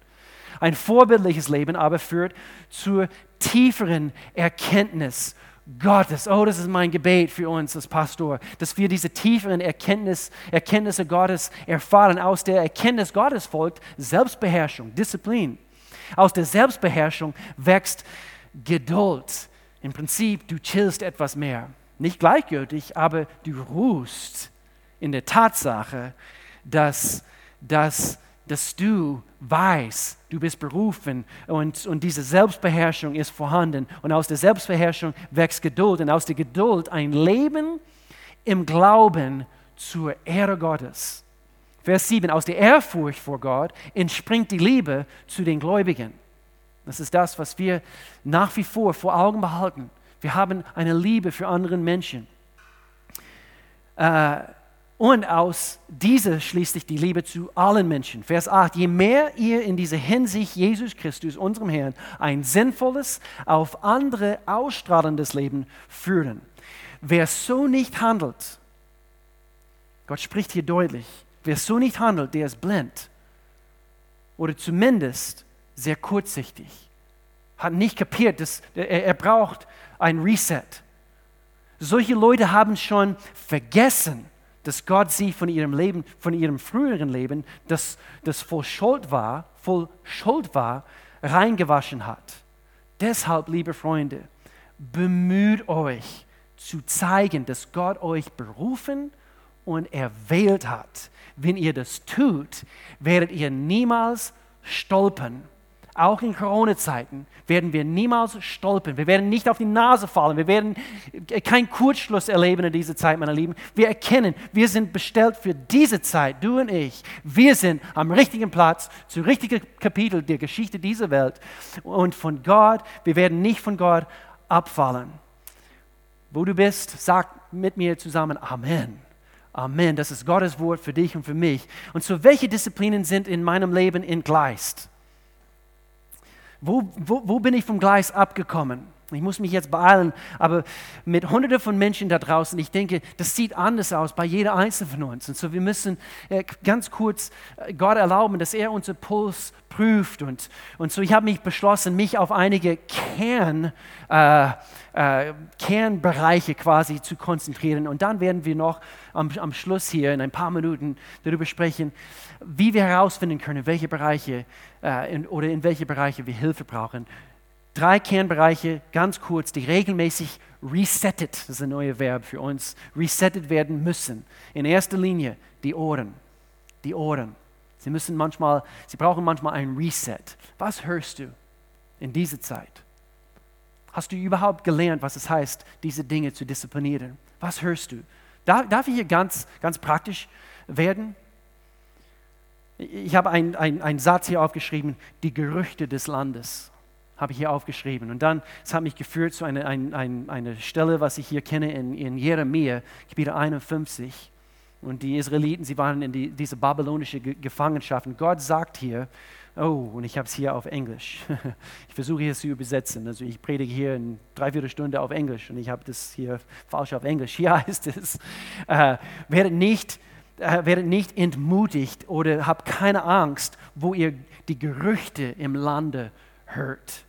Ein vorbildliches Leben aber führt zur tieferen Erkenntnis Gottes. Oh, das ist mein Gebet für uns als Pastor, dass wir diese tieferen Erkenntnis, Erkenntnisse Gottes erfahren. Aus der Erkenntnis Gottes folgt Selbstbeherrschung, Disziplin. Aus der Selbstbeherrschung wächst Geduld. Im Prinzip, du chillst etwas mehr. Nicht gleichgültig, aber du ruhst in der Tatsache, dass, dass dass du weißt, du bist berufen und, und diese Selbstbeherrschung ist vorhanden. Und aus der Selbstbeherrschung wächst Geduld und aus der Geduld ein Leben im Glauben zur Ehre Gottes. Vers 7, aus der Ehrfurcht vor Gott entspringt die Liebe zu den Gläubigen. Das ist das, was wir nach wie vor vor Augen behalten. Wir haben eine Liebe für andere Menschen. Äh, und aus dieser schließlich die Liebe zu allen Menschen. Vers 8, je mehr ihr in dieser Hinsicht Jesus Christus, unserem Herrn, ein sinnvolles, auf andere ausstrahlendes Leben führen. Wer so nicht handelt, Gott spricht hier deutlich, wer so nicht handelt, der ist blind. Oder zumindest sehr kurzsichtig. Hat nicht kapiert, dass er, er braucht ein Reset. Solche Leute haben schon vergessen, dass Gott sie von ihrem Leben, von ihrem früheren Leben, das, das voll Schuld war, voll Schuld war, reingewaschen hat. Deshalb, liebe Freunde, bemüht euch zu zeigen, dass Gott euch berufen und erwählt hat. Wenn ihr das tut, werdet ihr niemals stolpern auch in Corona-Zeiten werden wir niemals stolpern. Wir werden nicht auf die Nase fallen. Wir werden keinen Kurzschluss erleben in dieser Zeit, meine Lieben. Wir erkennen, wir sind bestellt für diese Zeit, du und ich. Wir sind am richtigen Platz, zu richtigen Kapitel der Geschichte dieser Welt. Und von Gott, wir werden nicht von Gott abfallen. Wo du bist, sag mit mir zusammen Amen. Amen. Das ist Gottes Wort für dich und für mich. Und so, welche Disziplinen sind in meinem Leben entgleist? Wo, wo, wo bin ich vom Gleis abgekommen? Ich muss mich jetzt beeilen, aber mit Hunderten von Menschen da draußen, ich denke, das sieht anders aus bei jeder Einzelnen von uns. Und so, wir müssen äh, ganz kurz äh, Gott erlauben, dass er unser Puls prüft. Und, und so, ich habe mich beschlossen, mich auf einige Kern, äh, äh, Kernbereiche quasi zu konzentrieren. Und dann werden wir noch am, am Schluss hier in ein paar Minuten darüber sprechen, wie wir herausfinden können, welche Bereiche äh, in, oder in welche Bereiche wir Hilfe brauchen. Drei Kernbereiche, ganz kurz, die regelmäßig resettet, das ist ein neues Verb für uns, resettet werden müssen. In erster Linie die Ohren. Die Ohren. Sie müssen manchmal, sie brauchen manchmal ein Reset. Was hörst du in dieser Zeit? Hast du überhaupt gelernt, was es heißt, diese Dinge zu disziplinieren? Was hörst du? Darf, darf ich hier ganz, ganz praktisch werden? Ich habe einen ein Satz hier aufgeschrieben, die Gerüchte des Landes habe ich hier aufgeschrieben. Und dann, es hat mich geführt zu einer ein, ein, eine Stelle, was ich hier kenne in, in Jeremia, Kapitel 51. Und die Israeliten, sie waren in die, diese babylonische Gefangenschaft. Und Gott sagt hier, oh, und ich habe es hier auf Englisch. Ich versuche hier zu übersetzen. Also ich predige hier in dreiviertel Stunde auf Englisch und ich habe das hier falsch auf Englisch. Hier heißt es, äh, werdet nicht äh, werdet nicht entmutigt oder habt keine Angst, wo ihr die Gerüchte im Lande hört.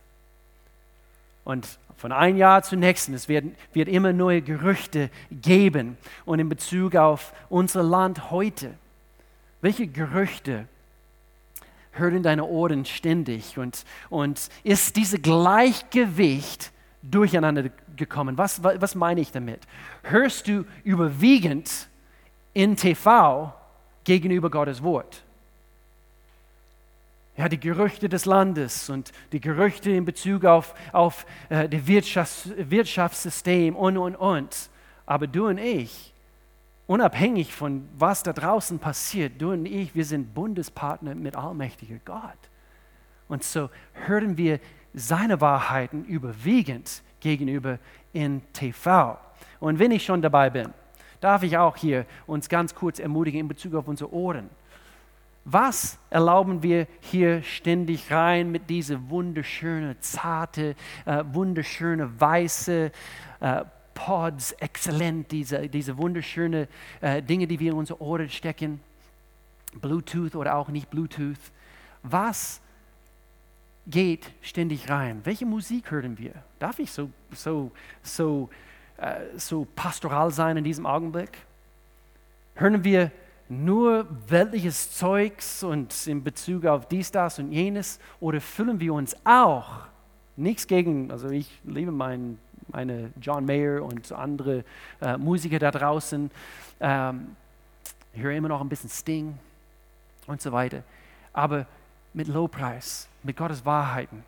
Und von einem Jahr zum nächsten, es wird, wird immer neue Gerüchte geben. Und in Bezug auf unser Land heute, welche Gerüchte hören deine Ohren ständig? Und, und ist dieses Gleichgewicht durcheinander gekommen? Was, was meine ich damit? Hörst du überwiegend in TV gegenüber Gottes Wort. Ja, die Gerüchte des Landes und die Gerüchte in Bezug auf, auf äh, das Wirtschafts Wirtschaftssystem und, und, und. Aber du und ich, unabhängig von was da draußen passiert, du und ich, wir sind Bundespartner mit allmächtiger Gott. Und so hören wir seine Wahrheiten überwiegend gegenüber in TV. Und wenn ich schon dabei bin, darf ich auch hier uns ganz kurz ermutigen in Bezug auf unsere Ohren. Was erlauben wir hier ständig rein mit dieser wunderschönen, zarte, äh, wunderschöne, weiße äh, Pods, exzellent, diese, diese wunderschönen äh, Dinge, die wir in unsere Ohren stecken, Bluetooth oder auch nicht Bluetooth. Was geht ständig rein? Welche Musik hören wir? Darf ich so, so, so äh, so pastoral sein in diesem Augenblick? Hören wir nur weltliches Zeugs und in Bezug auf dies, das und jenes? Oder füllen wir uns auch, nichts gegen, also ich liebe mein, meine John Mayer und andere äh, Musiker da draußen, ähm, ich höre immer noch ein bisschen Sting und so weiter. aber mit Lobpreis, mit Gottes Wahrheiten.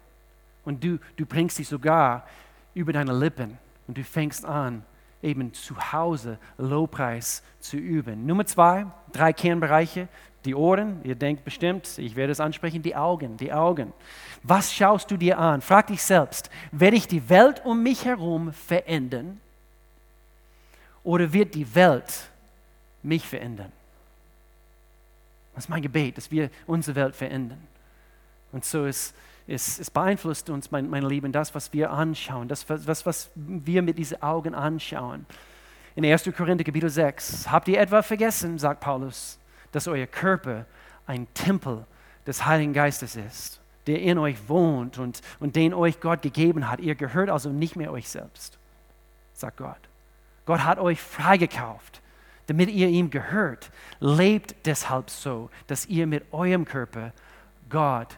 Und du, du bringst sie sogar über deine Lippen und du fängst an, eben zu Hause Lobpreis zu üben. Nummer zwei, drei Kernbereiche. Die Ohren, ihr denkt bestimmt, ich werde es ansprechen, die Augen, die Augen. Was schaust du dir an? Frag dich selbst, werde ich die Welt um mich herum verändern oder wird die Welt mich verändern? Das ist mein Gebet, dass wir unsere Welt verändern. Und so ist es, es beeinflusst uns, mein, meine Lieben, das, was wir anschauen, das, was, was wir mit diesen Augen anschauen. In 1. Korinther Kapitel 6, habt ihr etwa vergessen, sagt Paulus, dass euer Körper ein Tempel des Heiligen Geistes ist, der in euch wohnt und, und den euch Gott gegeben hat. Ihr gehört also nicht mehr euch selbst, sagt Gott. Gott hat euch freigekauft, damit ihr ihm gehört. Lebt deshalb so, dass ihr mit eurem Körper Gott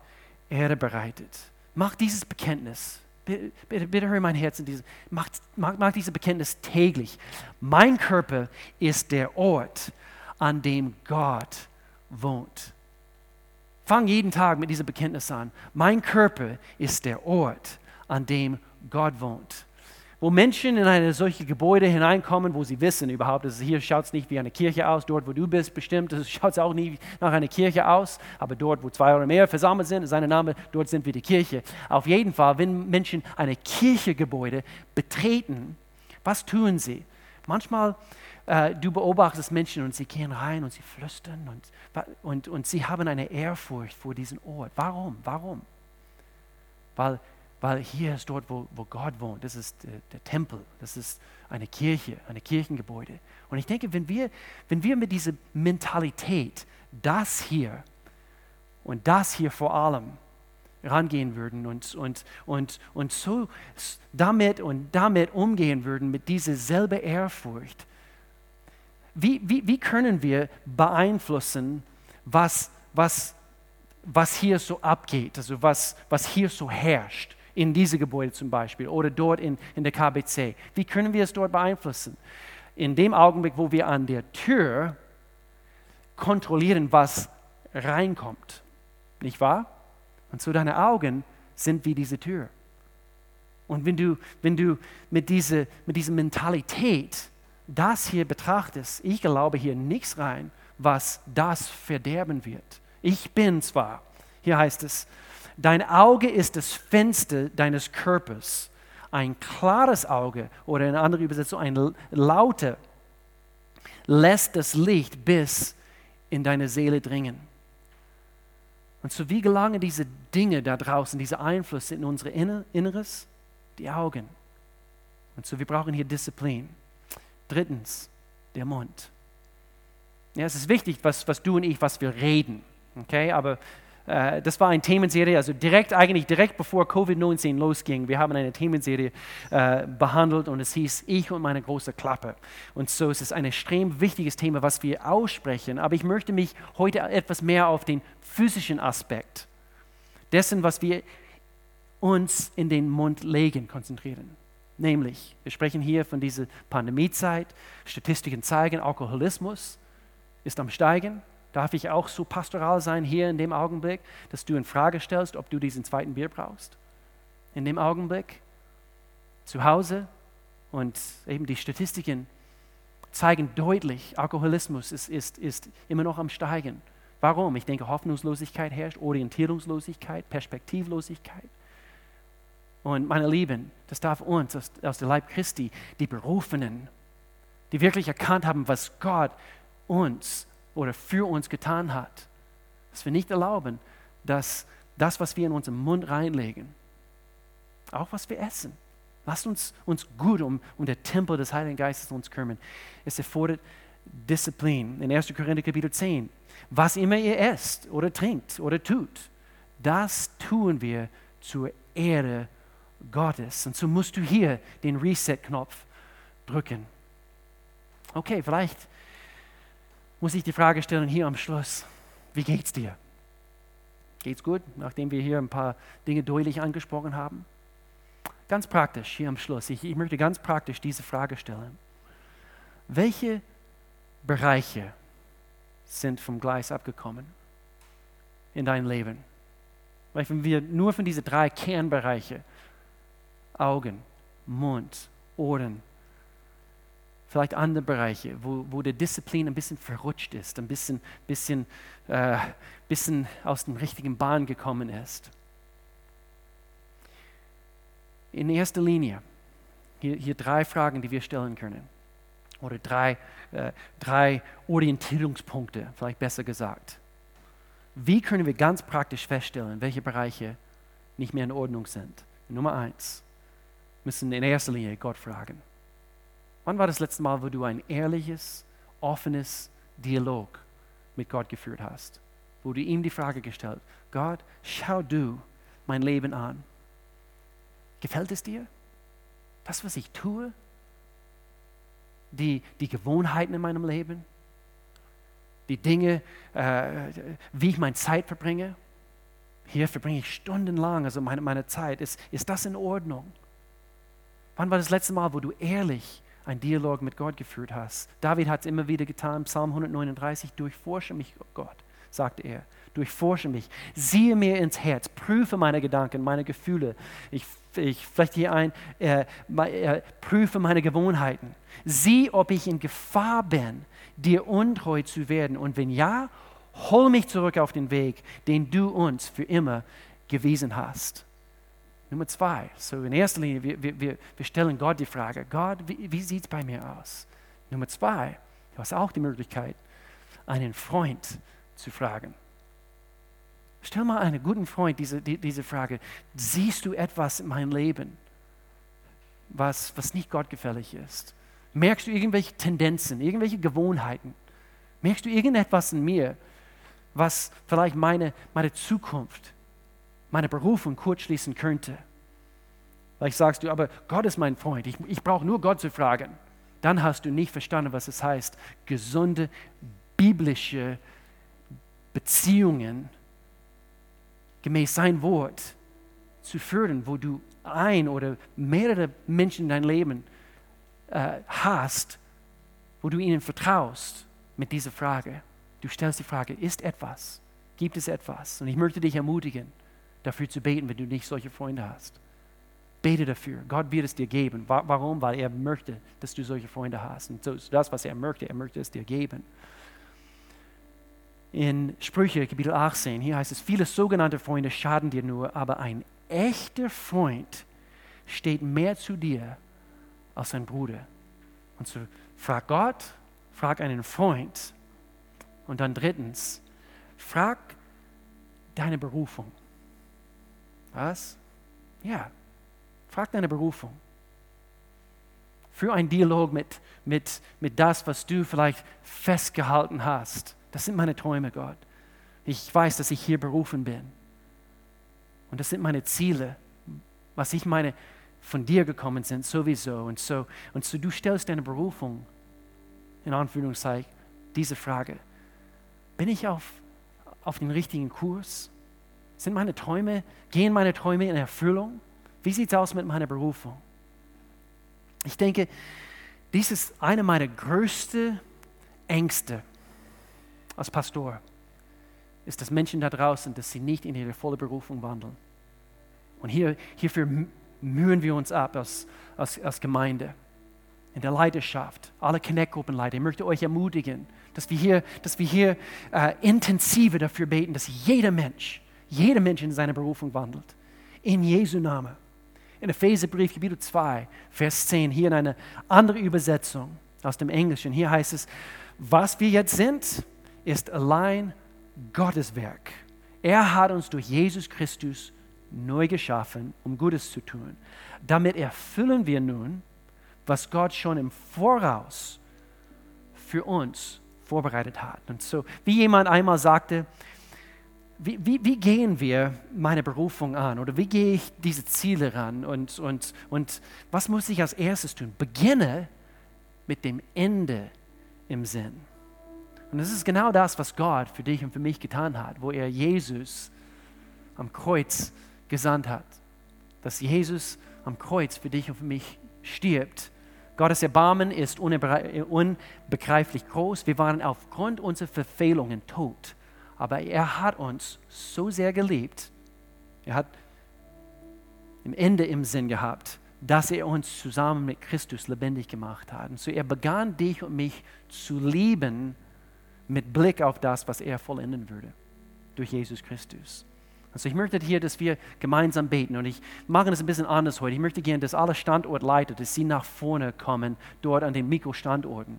Erde bereitet. Mach dieses Bekenntnis. Bitte, bitte, hör mein Herz in dieses. Mach, mach, mach dieses Bekenntnis täglich. Mein Körper ist der Ort, an dem Gott wohnt. Fang jeden Tag mit diesem Bekenntnis an. Mein Körper ist der Ort, an dem Gott wohnt wo Menschen in eine solche Gebäude hineinkommen, wo sie wissen überhaupt, dass hier schaut es nicht wie eine Kirche aus, dort wo du bist bestimmt, schaut es auch nie nach einer Kirche aus, aber dort, wo zwei oder mehr versammelt sind, ist sein Name, dort sind wir die Kirche. Auf jeden Fall, wenn Menschen eine Kirchegebäude betreten, was tun sie? Manchmal, äh, du beobachtest Menschen und sie gehen rein und sie flüstern und, und, und sie haben eine Ehrfurcht vor diesem Ort. Warum? Warum? Weil weil hier ist dort, wo, wo Gott wohnt. Das ist der, der Tempel, das ist eine Kirche, ein Kirchengebäude. Und ich denke, wenn wir, wenn wir mit dieser Mentalität, das hier und das hier vor allem, rangehen würden und, und, und, und so damit und damit umgehen würden, mit dieser selben Ehrfurcht, wie, wie, wie können wir beeinflussen, was, was, was hier so abgeht, also was, was hier so herrscht? In diese Gebäude zum Beispiel oder dort in, in der KBC. Wie können wir es dort beeinflussen? In dem Augenblick, wo wir an der Tür kontrollieren, was reinkommt. Nicht wahr? Und so deine Augen sind wie diese Tür. Und wenn du, wenn du mit, diese, mit dieser Mentalität das hier betrachtest, ich glaube hier nichts rein, was das verderben wird. Ich bin zwar, hier heißt es, Dein Auge ist das Fenster deines Körpers. Ein klares Auge oder in anderer Übersetzung ein lauter lässt das Licht bis in deine Seele dringen. Und so wie gelangen diese Dinge da draußen, diese Einflüsse in unser Inneres? Die Augen. Und so wir brauchen hier Disziplin. Drittens, der Mund. Ja, es ist wichtig, was, was du und ich, was wir reden. Okay, aber äh, das war eine Themenserie, also direkt, eigentlich direkt bevor Covid-19 losging. Wir haben eine Themenserie äh, behandelt und es hieß Ich und meine große Klappe. Und so ist es ein extrem wichtiges Thema, was wir aussprechen. Aber ich möchte mich heute etwas mehr auf den physischen Aspekt dessen, was wir uns in den Mund legen, konzentrieren. Nämlich, wir sprechen hier von dieser Pandemiezeit. Statistiken zeigen, Alkoholismus ist am Steigen. Darf ich auch so pastoral sein hier in dem Augenblick, dass du in Frage stellst, ob du diesen zweiten Bier brauchst? In dem Augenblick zu Hause und eben die Statistiken zeigen deutlich, Alkoholismus ist, ist, ist immer noch am Steigen. Warum? Ich denke, Hoffnungslosigkeit herrscht, Orientierungslosigkeit, Perspektivlosigkeit. Und meine Lieben, das darf uns aus, aus der Leib Christi, die Berufenen, die wirklich erkannt haben, was Gott uns oder für uns getan hat, dass wir nicht erlauben, dass das, was wir in unseren Mund reinlegen, auch was wir essen, lasst uns uns gut um, um den Tempel des Heiligen Geistes uns kümmern. Es erfordert Disziplin. In 1. Korinther Kapitel 10. Was immer ihr esst oder trinkt oder tut, das tun wir zur Ehre Gottes. Und so musst du hier den Reset-Knopf drücken. Okay, vielleicht muss ich die Frage stellen hier am Schluss, wie geht's dir? Geht's gut, nachdem wir hier ein paar Dinge deutlich angesprochen haben? Ganz praktisch hier am Schluss. Ich, ich möchte ganz praktisch diese Frage stellen. Welche Bereiche sind vom Gleis abgekommen? in dein Leben? Weil wenn wir nur von diesen drei Kernbereiche, Augen, Mund, Ohren, vielleicht andere Bereiche, wo, wo der Disziplin ein bisschen verrutscht ist, ein bisschen, bisschen, äh, bisschen aus dem richtigen Bahn gekommen ist. In erster Linie, hier, hier drei Fragen, die wir stellen können. Oder drei, äh, drei Orientierungspunkte, vielleicht besser gesagt. Wie können wir ganz praktisch feststellen, welche Bereiche nicht mehr in Ordnung sind? Nummer eins, müssen in erster Linie Gott fragen. Wann war das letzte Mal, wo du ein ehrliches, offenes Dialog mit Gott geführt hast? Wo du ihm die Frage gestellt, Gott, schau du mein Leben an. Gefällt es dir? Das, was ich tue? Die, die Gewohnheiten in meinem Leben? Die Dinge, äh, wie ich meine Zeit verbringe? Hier verbringe ich stundenlang, also meine, meine Zeit. Ist, ist das in Ordnung? Wann war das letzte Mal, wo du ehrlich einen Dialog mit Gott geführt hast? David hat es immer wieder getan, Psalm 139, durchforsche mich, Gott, sagte er, durchforsche mich, siehe mir ins Herz, prüfe meine Gedanken, meine Gefühle. Ich, ich flechte hier ein, äh, äh, prüfe meine Gewohnheiten. Sieh, ob ich in Gefahr bin, dir untreu zu werden. Und wenn ja, hol mich zurück auf den Weg, den du uns für immer gewiesen hast. Nummer zwei, so in erster Linie, wir, wir, wir stellen Gott die Frage, Gott, wie, wie sieht es bei mir aus? Nummer zwei, du hast auch die Möglichkeit, einen Freund zu fragen. Stell mal einen guten Freund diese, die, diese Frage, siehst du etwas in meinem Leben, was, was nicht gottgefällig ist? Merkst du irgendwelche Tendenzen, irgendwelche Gewohnheiten? Merkst du irgendetwas in mir, was vielleicht meine, meine Zukunft meine Berufung kurzschließen könnte. Vielleicht sagst du, aber Gott ist mein Freund, ich, ich brauche nur Gott zu fragen. Dann hast du nicht verstanden, was es heißt, gesunde biblische Beziehungen gemäß sein Wort zu führen, wo du ein oder mehrere Menschen in dein Leben äh, hast, wo du ihnen vertraust mit dieser Frage. Du stellst die Frage, ist etwas? Gibt es etwas? Und ich möchte dich ermutigen, dafür zu beten, wenn du nicht solche Freunde hast. Bete dafür. Gott wird es dir geben. Warum? Weil er möchte, dass du solche Freunde hast. Und so das, was er möchte. Er möchte es dir geben. In Sprüche, Kapitel 18, hier heißt es, viele sogenannte Freunde schaden dir nur, aber ein echter Freund steht mehr zu dir als ein Bruder. Und so frag Gott, frag einen Freund. Und dann drittens, frag deine Berufung. Was? Ja, frag deine Berufung. Für einen Dialog mit, mit, mit das, was du vielleicht festgehalten hast. Das sind meine Träume, Gott. Ich weiß, dass ich hier berufen bin. Und das sind meine Ziele, was ich meine, von dir gekommen sind, sowieso. Und so, und so du stellst deine Berufung, in Anführungszeichen, diese Frage. Bin ich auf, auf den richtigen Kurs? Sind meine Träume, gehen meine Träume in Erfüllung? Wie sieht es aus mit meiner Berufung? Ich denke, dies ist eine meiner größten Ängste als Pastor, ist, dass Menschen da draußen, dass sie nicht in ihre volle Berufung wandeln. Und hier, hierfür mühen wir uns ab als, als, als Gemeinde, in der Leidenschaft, alle Connect-Gruppenleiter. Ich möchte euch ermutigen, dass wir hier, dass wir hier äh, intensiver dafür beten, dass jeder Mensch jeder Mensch in seiner Berufung wandelt. In Jesu Namen. In Epheserbrief, Kapitel 2, Vers 10, hier in einer anderen Übersetzung aus dem Englischen. Hier heißt es, was wir jetzt sind, ist allein Gottes Werk. Er hat uns durch Jesus Christus neu geschaffen, um Gutes zu tun. Damit erfüllen wir nun, was Gott schon im Voraus für uns vorbereitet hat. Und so, wie jemand einmal sagte, wie, wie, wie, gehen wir meine Berufung an oder wie gehe ich diese Ziele ran und, und, und was muss ich als erstes tun? Beginne mit dem Ende im Sinn. Und das ist genau das, was Gott für dich und für mich getan hat, wo er Jesus am Kreuz gesandt hat. Dass Jesus am Kreuz für dich und für mich stirbt. Gottes Erbarmen ist unbegreiflich groß. Wir waren aufgrund unserer Verfehlungen tot Aber er hat uns so sehr geliebt, er hat im Ende im Sinn gehabt, dass er uns zusammen mit Christus lebendig gemacht hat. Und so er begann dich und mich zu lieben mit Blick auf das, was er vollenden würde durch Jesus Christus. Also ich möchte hier, dass wir gemeinsam beten und ich mache das ein bisschen anders heute. Ich möchte gerne, dass alle Standortleiter, dass sie nach vorne kommen, dort an den Mikrostandorten.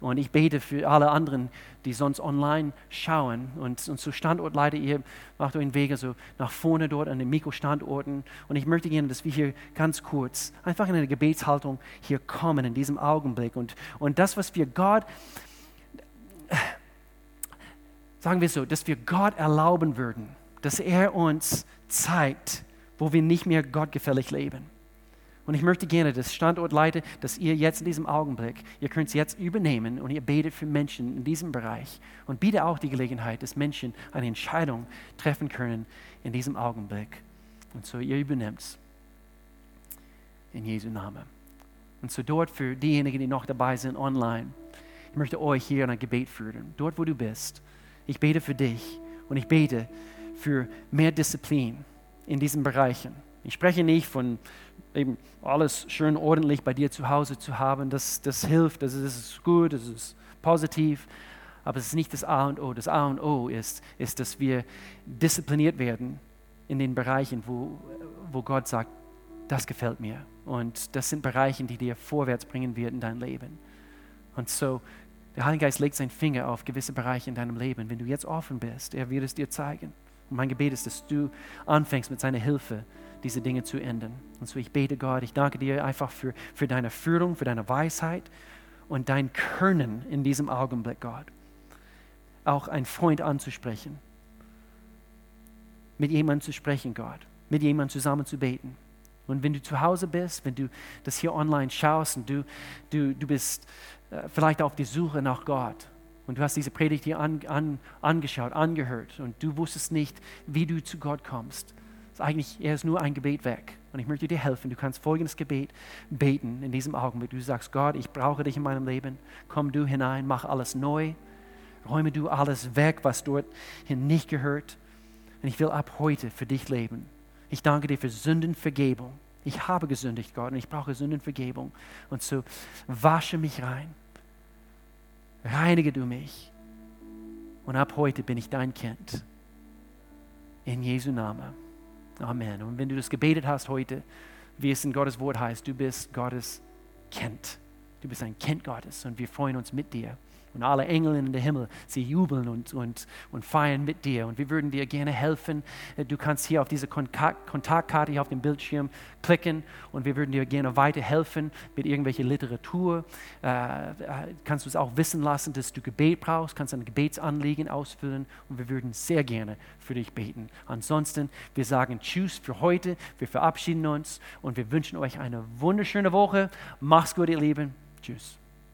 Und ich bete für alle anderen, die sonst online schauen. Und, und so Standortleiter, ihr macht euch den Weg also nach vorne dort an den Mikrostandorten. Und ich möchte gerne, dass wir hier ganz kurz einfach in eine Gebetshaltung hier kommen in diesem Augenblick. Und, und das, was wir Gott, sagen wir so, dass wir Gott erlauben würden, dass er uns zeigt, wo wir nicht mehr gottgefällig leben. Und ich möchte gerne das Standortleiter, dass ihr jetzt in diesem Augenblick, ihr könnt es jetzt übernehmen und ihr betet für Menschen in diesem Bereich und bietet auch die Gelegenheit, dass Menschen eine Entscheidung treffen können in diesem Augenblick. Und so ihr übernehmt es in Jesu Namen. Und so dort für diejenigen, die noch dabei sind online, ich möchte euch hier in ein Gebet führen. Dort, wo du bist, ich bete für dich und ich bete für mehr Disziplin in diesen Bereichen. Ich spreche nicht von eben alles schön ordentlich bei dir zu Hause zu haben. Das, das hilft, das ist gut, das ist positiv. Aber es ist nicht das A und O. Das A und O ist, ist dass wir diszipliniert werden in den Bereichen, wo, wo Gott sagt, das gefällt mir. Und das sind Bereiche, die dir vorwärts bringen werden in dein Leben. Und so, der Heilige Geist legt seinen Finger auf gewisse Bereiche in deinem Leben. Wenn du jetzt offen bist, er wird es dir zeigen. Und mein Gebet ist, dass du anfängst mit seiner Hilfe, diese Dinge zu ändern. Und so ich bete Gott, ich danke dir einfach für, für deine Führung, für deine Weisheit und dein Können in diesem Augenblick, Gott. Auch einen Freund anzusprechen, mit jemandem zu sprechen, Gott, mit jemandem zusammen zu beten. Und wenn du zu Hause bist, wenn du das hier online schaust und du, du, du bist äh, vielleicht auf der Suche nach Gott und du hast diese Predigt hier an, an, angeschaut, angehört und du wusstest nicht, wie du zu Gott kommst. Ist eigentlich, er ist nur ein Gebet weg. Und ich möchte dir helfen. Du kannst folgendes Gebet beten in diesem Augenblick. Du sagst, Gott, ich brauche dich in meinem Leben. Komm du hinein, mach alles neu. Räume du alles weg, was dorthin nicht gehört. Und ich will ab heute für dich leben. Ich danke dir für Sündenvergebung. Ich habe gesündigt, Gott, und ich brauche Sündenvergebung. Und so wasche mich rein reinige du mich. Und ab heute bin ich dein Kind. In Jesu Namen. Amen. Und wenn du das gebetet hast heute, wie es in Gottes Wort heißt, du bist Gottes Kind. Du bist ein Kind Gottes und wir freuen uns mit dir. Und alle Engel in der Himmel, sie jubeln und, und, und feiern mit dir. Und wir würden dir gerne helfen. Du kannst hier auf diese Kontaktkarte hier auf dem Bildschirm klicken und wir würden dir gerne weiterhelfen mit irgendwelcher Literatur. Äh, äh, kannst du es auch wissen lassen, dass du Gebet brauchst, kannst ein Gebetsanliegen ausfüllen und wir würden sehr gerne für dich beten. Ansonsten, wir sagen Tschüss für heute, wir verabschieden uns und wir wünschen euch eine wunderschöne Woche. Mach's gut, ihr Lieben. Tschüss.